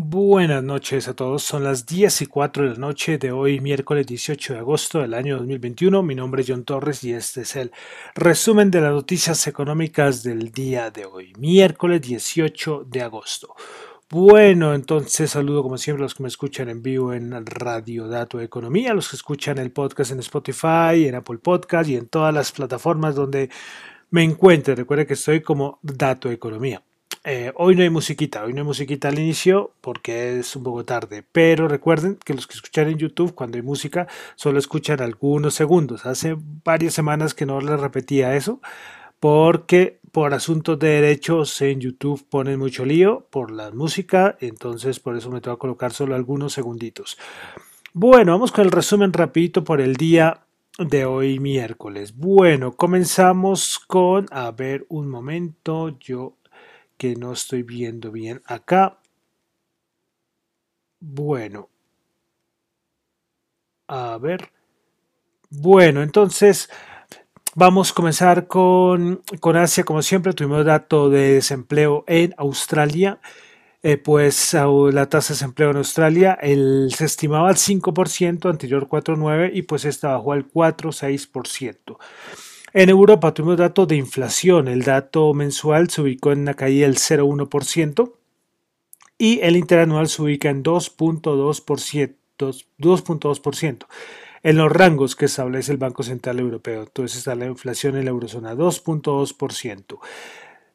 Buenas noches a todos, son las 10 y 4 de la noche de hoy, miércoles 18 de agosto del año 2021. Mi nombre es John Torres y este es el resumen de las noticias económicas del día de hoy, miércoles 18 de agosto. Bueno, entonces saludo como siempre a los que me escuchan en vivo en Radio Dato Economía, a los que escuchan el podcast en Spotify, en Apple Podcast y en todas las plataformas donde me encuentre. Recuerden que estoy como Dato Economía. Eh, hoy no hay musiquita, hoy no hay musiquita al inicio porque es un poco tarde, pero recuerden que los que escuchan en YouTube cuando hay música solo escuchan algunos segundos. Hace varias semanas que no les repetía eso porque por asuntos de derechos en YouTube ponen mucho lío por la música, entonces por eso me tengo que colocar solo algunos segunditos. Bueno, vamos con el resumen rapidito por el día de hoy miércoles. Bueno, comenzamos con, a ver un momento, yo que no estoy viendo bien acá. Bueno. A ver. Bueno, entonces vamos a comenzar con, con Asia. Como siempre, tuvimos dato de desempleo en Australia. Eh, pues la tasa de desempleo en Australia el, se estimaba al 5%, anterior 4,9% y pues esta bajó al 4,6%. En Europa tuvimos datos de inflación. El dato mensual se ubicó en una caída del 0,1% y el interanual se ubica en 2.2%. En los rangos que establece el Banco Central Europeo. Entonces está la inflación en la eurozona 2.2%.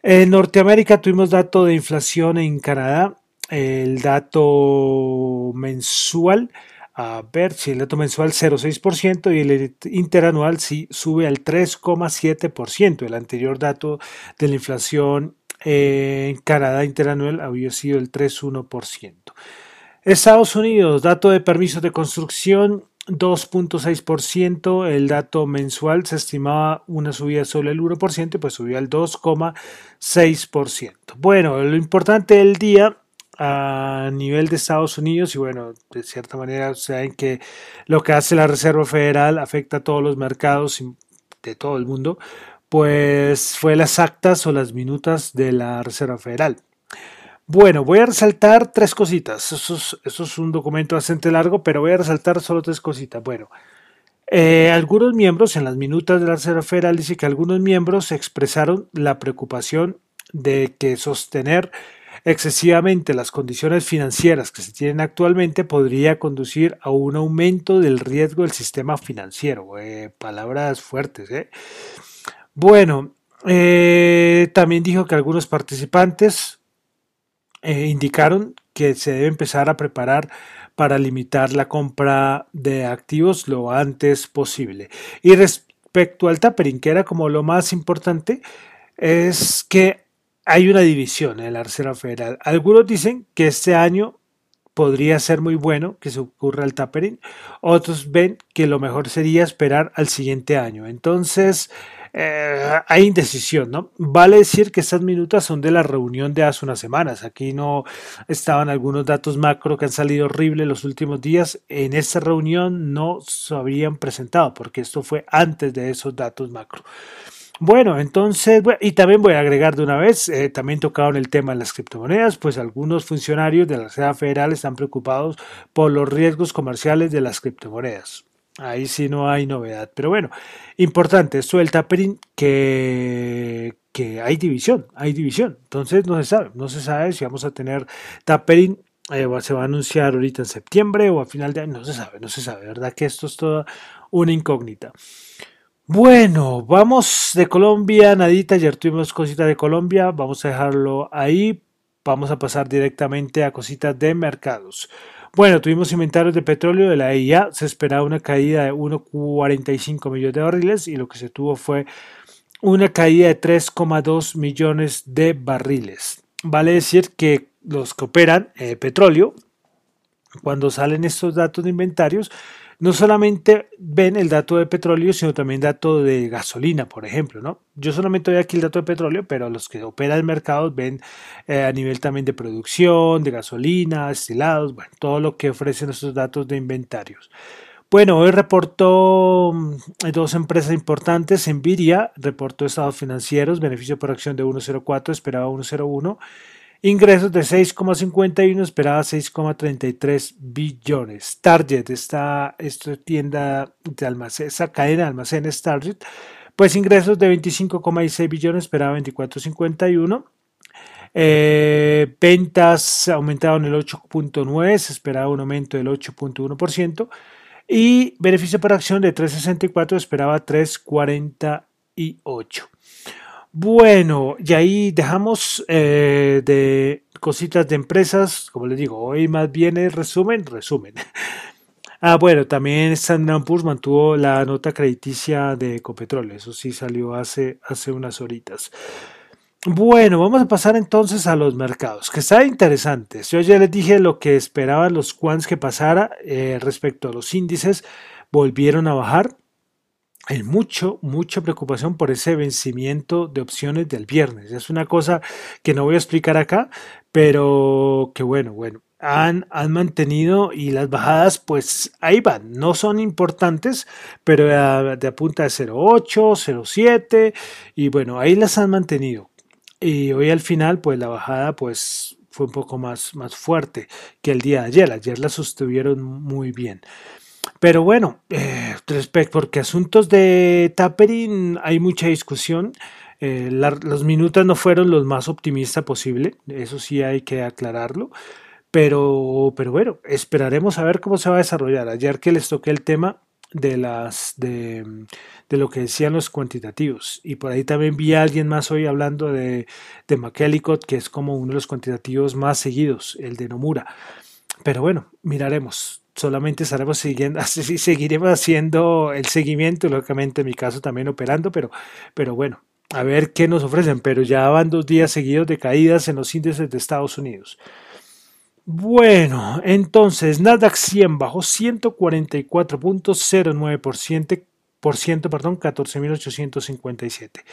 En Norteamérica tuvimos dato de inflación en Canadá. El dato mensual a ver si el dato mensual 0,6% y el interanual sí sube al 3,7%. El anterior dato de la inflación en Canadá interanual había sido el 3,1%. Estados Unidos, dato de permisos de construcción 2.6%, el dato mensual se estimaba una subida solo el 1%, pues subió al 2,6%. Bueno, lo importante del día a nivel de Estados Unidos y bueno, de cierta manera saben que lo que hace la Reserva Federal afecta a todos los mercados de todo el mundo, pues fue las actas o las minutas de la Reserva Federal. Bueno, voy a resaltar tres cositas. Eso es, un documento bastante largo, pero voy a resaltar solo tres cositas. Bueno, eh, algunos miembros en las minutas de la Reserva Federal dice que algunos miembros expresaron la preocupación de que sostener excesivamente las condiciones financieras que se tienen actualmente podría conducir a un aumento del riesgo del sistema financiero. Eh, palabras fuertes. ¿eh? Bueno, eh, también dijo que algunos participantes indicaron que se debe empezar a preparar para limitar la compra de activos lo antes posible. Y respecto al tapering, que era como lo más importante, es que hay una división en la Reserva Federal. Algunos dicen que este año podría ser muy bueno que se ocurra el tapering. Otros ven que lo mejor sería esperar al siguiente año. Entonces, eh, hay indecisión, ¿no? Vale decir que estas minutas son de la reunión de hace unas semanas. Aquí no estaban algunos datos macro que han salido horribles los últimos días. En esta reunión no se habían presentado porque esto fue antes de esos datos macro. Bueno, entonces, y también voy a agregar de una vez, eh, también tocaron el tema de las criptomonedas, pues algunos funcionarios de la Reserva Federal están preocupados por los riesgos comerciales de las criptomonedas. Ahí sí no hay novedad. Pero bueno, importante, esto del tapering, que, que hay división, hay división. Entonces no se sabe, no se sabe si vamos a tener tapering eh, se va a anunciar ahorita en septiembre o a final de año, no se sabe, no se sabe, ¿verdad? Que esto es toda una incógnita. Bueno, vamos de Colombia, Nadita, ayer tuvimos cositas de Colombia, vamos a dejarlo ahí, vamos a pasar directamente a cositas de mercados. Bueno, tuvimos inventarios de petróleo de la EIA, se esperaba una caída de 1,45 millones de barriles y lo que se tuvo fue una caída de 3,2 millones de barriles. Vale decir que los que operan eh, petróleo, cuando salen estos datos de inventarios, no solamente ven el dato de petróleo, sino también dato de gasolina, por ejemplo, ¿no? Yo solamente doy aquí el dato de petróleo, pero los que operan el mercado ven eh, a nivel también de producción, de gasolina, estilados, bueno, todo lo que ofrecen estos datos de inventarios. Bueno, hoy reportó mm, dos empresas importantes. Nvidia reportó estados financieros, beneficio por acción de 1.04, esperaba 1.01 Ingresos de 6,51, esperaba 6,33 billones. Target, esta, esta tienda de almacén, esa cadena de almacenes Target, pues ingresos de 25,6 billones, esperaba 24,51. Eh, ventas aumentaron el 8.9, se esperaba un aumento del 8.1%. Y beneficio por acción de 3.64, esperaba 3.48. Bueno, y ahí dejamos eh, de cositas de empresas, como les digo, hoy más bien es resumen, resumen. Ah, bueno, también Standard Poor's mantuvo la nota crediticia de Ecopetrol, eso sí salió hace, hace unas horitas. Bueno, vamos a pasar entonces a los mercados, que está interesante. Yo ya les dije lo que esperaban los quants que pasara eh, respecto a los índices, volvieron a bajar. Hay mucho, mucha preocupación por ese vencimiento de opciones del viernes. Es una cosa que no voy a explicar acá, pero que bueno, bueno, han, han, mantenido y las bajadas pues ahí van, no son importantes, pero de, de punta de 0.8, 0.7 y bueno, ahí las han mantenido. Y hoy al final, pues la bajada pues fue un poco más, más fuerte que el día de ayer. Ayer la sostuvieron muy bien. Pero bueno, eh, respecto, porque asuntos de tapering hay mucha discusión. Eh, los minutos no fueron los más optimistas posible, eso sí hay que aclararlo. Pero, pero bueno, esperaremos a ver cómo se va a desarrollar. Ayer que les toqué el tema, de las de, de, lo que decían los cuantitativos y por ahí también vi a alguien más hoy hablando de, de McKellicott que es como uno de los cuantitativos más seguidos el de Nomura pero bueno miraremos solamente estaremos siguiendo seguiremos haciendo el seguimiento lógicamente en mi caso también operando pero pero bueno a ver qué nos ofrecen pero ya van dos días seguidos de caídas en los índices de Estados Unidos bueno, entonces Nasdaq 100 bajó 144.09%, por ciento, perdón, 14.857.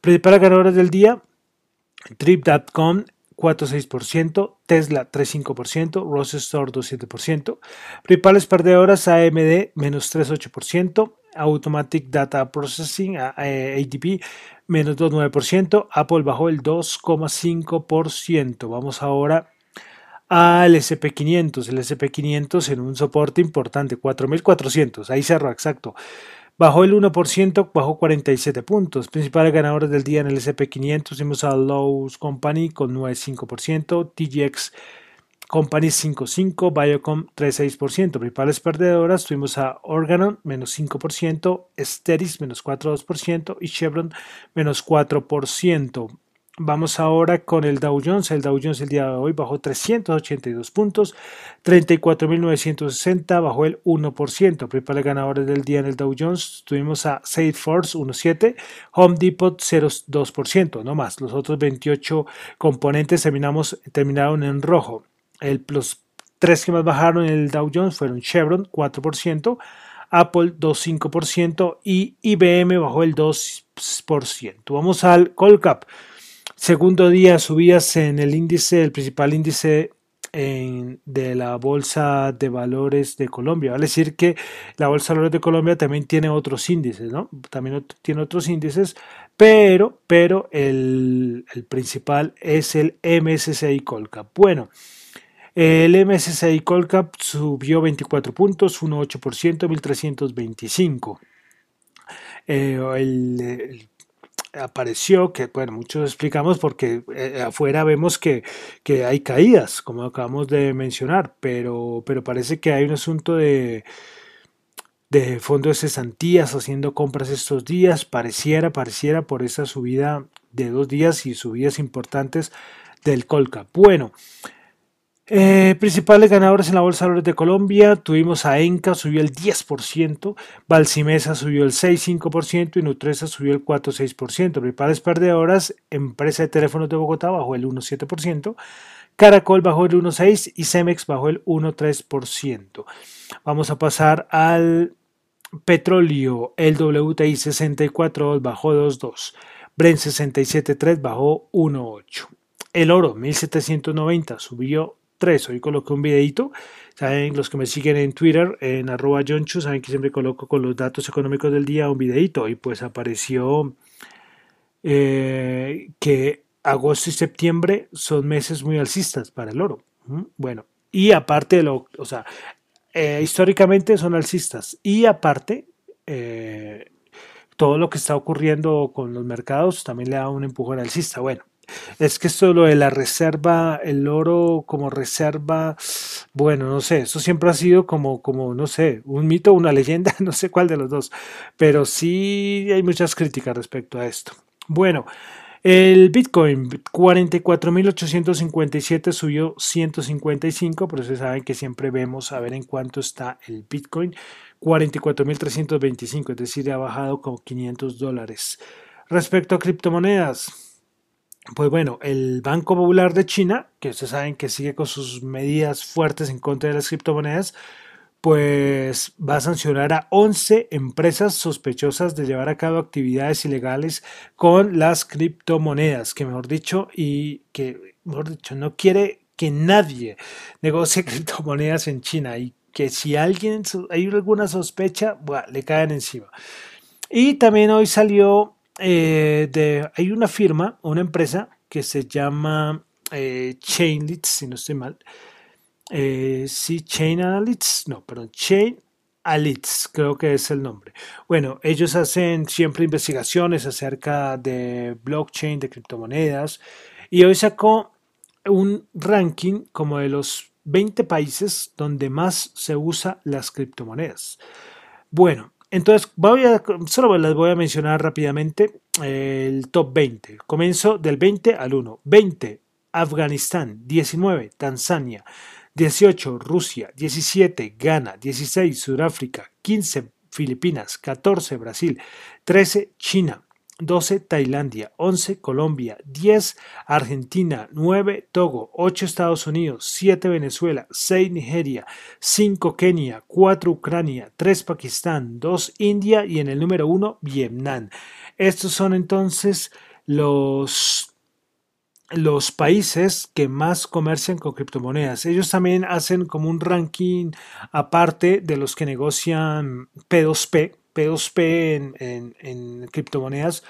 Principales ganadoras del día, Trip.com 4,6%, Tesla 3,5%, Ross Store 2,7%, principales perdedoras AMD menos 3,8%, Automatic Data Processing ADP menos 2,9%, Apple bajó el 2,5%. Vamos ahora al SP500. El SP500 en un soporte importante, 4.400, ahí cerró exacto. Bajó el 1%, bajó 47 puntos. Principales ganadores del día en el SP500 tuvimos a Lowe's Company con 9,5%, TGX Company 5,5%, Biocom 3,6%. Principales perdedoras tuvimos a Organon menos 5%, Steris menos 4,2% y Chevron menos 4%. Vamos ahora con el Dow Jones. El Dow Jones el día de hoy bajó 382 puntos, 34.960, bajó el 1%. Principales ganadores del día en el Dow Jones tuvimos a Salesforce 1.7, Home Depot 0.2%, no más. Los otros 28 componentes terminamos, terminaron en rojo. El, los tres que más bajaron en el Dow Jones fueron Chevron 4%, Apple 2.5% y IBM bajó el 2%. Vamos al Colcap. Segundo día subidas en el índice, el principal índice de la Bolsa de Valores de Colombia. Vale decir que la Bolsa de Valores de Colombia también tiene otros índices, ¿no? También tiene otros índices, pero, pero el, principal es el MSCI Colcap. Bueno, el MSCI Colcap subió 24 puntos, 1,8%, 1325. Eh, el, el apareció, que bueno, muchos explicamos porque eh, afuera vemos que, que, hay caídas, como acabamos de mencionar, pero, pero parece que hay un asunto de, de fondo de cesantías haciendo compras estos días, pareciera, pareciera por esa subida de dos días y subidas importantes del Colca. Bueno, eh, principales ganadores en la Bolsa de Valores de Colombia, tuvimos a Enca, subió el 10%, Balsimesa subió el 6,5% y Nutresa subió el 4,6%. Principales perdedoras, Empresa de Teléfonos de Bogotá bajó el 1,7%, Caracol bajó el 1,6% y Cemex bajó el 1,3%. Vamos a pasar al petróleo, el WTI 64 bajó 2,2%, Brent 67,3 bajó 1,8%. El oro 1790 subió 3. Hoy coloqué un videito. Saben, los que me siguen en Twitter, en arroba Jonchu, saben que siempre coloco con los datos económicos del día un videito. Y pues apareció eh, que agosto y septiembre son meses muy alcistas para el oro. Bueno, y aparte de lo, o sea, eh, históricamente son alcistas. Y aparte, eh, todo lo que está ocurriendo con los mercados también le da un empujón alcista. Bueno, es que esto lo de la reserva, el oro como reserva, bueno, no sé, eso siempre ha sido como, como, no sé, un mito, una leyenda, no sé cuál de los dos, pero sí hay muchas críticas respecto a esto. Bueno, el Bitcoin 44.857 subió 155, pero ustedes saben que siempre vemos a ver en cuánto está el Bitcoin. 44.325, es decir, ha bajado como 500 dólares. Respecto a criptomonedas, pues bueno, el Banco Popular de China, que ustedes saben que sigue con sus medidas fuertes en contra de las criptomonedas, pues va a sancionar a 11 empresas sospechosas de llevar a cabo actividades ilegales con las criptomonedas, que mejor dicho, y que, mejor dicho, no quiere que nadie negocie criptomonedas en China y que si alguien hay alguna sospecha, le caen encima. Y también hoy salió eh, hay una firma, una empresa que se llama eh, si no estoy mal, eh, sí, Chain no, perdón, Chain Alits, creo que es el nombre. Bueno, ellos hacen siempre investigaciones acerca de blockchain, de criptomonedas, y hoy sacó un ranking como de los 20 países donde más se usa las criptomonedas. Bueno, entonces voy a, solo les voy a mencionar rápidamente el top 20. Comienzo del 20 al 1. 20, Afganistán. 19, Tanzania. 18 Rusia, 17 Ghana, 16 Sudáfrica, 15 Filipinas, 14 Brasil, 13 China, 12 Tailandia, 11 Colombia, 10 Argentina, 9 Togo, 8 Estados Unidos, 7 Venezuela, 6 Nigeria, 5 Kenia, 4 Ucrania, 3 Pakistán, 2 India y en el número 1 Vietnam. Estos son entonces los los países que más comercian con criptomonedas. Ellos también hacen como un ranking aparte de los que negocian P2P, P2P en, en criptomonedas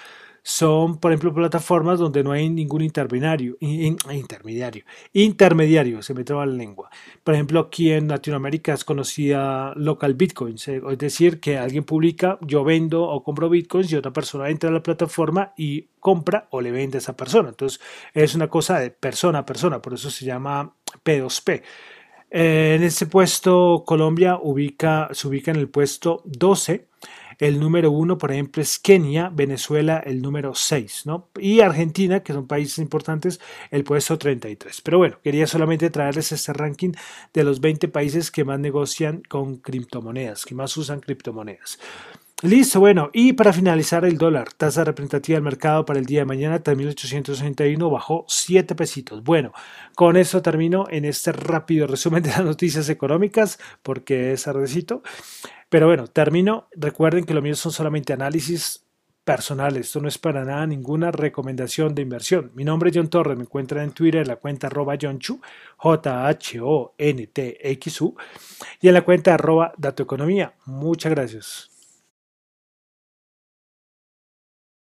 son, por ejemplo, plataformas donde no hay ningún intermediario, intermediario, intermediario, se me traba la lengua. Por ejemplo, aquí en Latinoamérica es conocida local bitcoins, es decir, que alguien publica, yo vendo o compro bitcoins y otra persona entra a la plataforma y compra o le vende a esa persona. Entonces, es una cosa de persona a persona, por eso se llama P2P. Eh, en este puesto, Colombia ubica, se ubica en el puesto 12 el número uno, por ejemplo, es Kenia, Venezuela el número 6, ¿no? Y Argentina, que son países importantes, el puesto 33. Pero bueno, quería solamente traerles este ranking de los 20 países que más negocian con criptomonedas, que más usan criptomonedas. Listo, bueno, y para finalizar el dólar, tasa representativa del mercado para el día de mañana, 3.861, bajó 7 pesitos. Bueno, con eso termino en este rápido resumen de las noticias económicas, porque es tardecito. Pero bueno, termino. Recuerden que lo mío son solamente análisis personales. Esto no es para nada ninguna recomendación de inversión. Mi nombre es John Torres. Me encuentran en Twitter en la cuenta arroba Chu, J-H-O-N-T-X-U, y en la cuenta arroba Datoeconomía. Muchas gracias.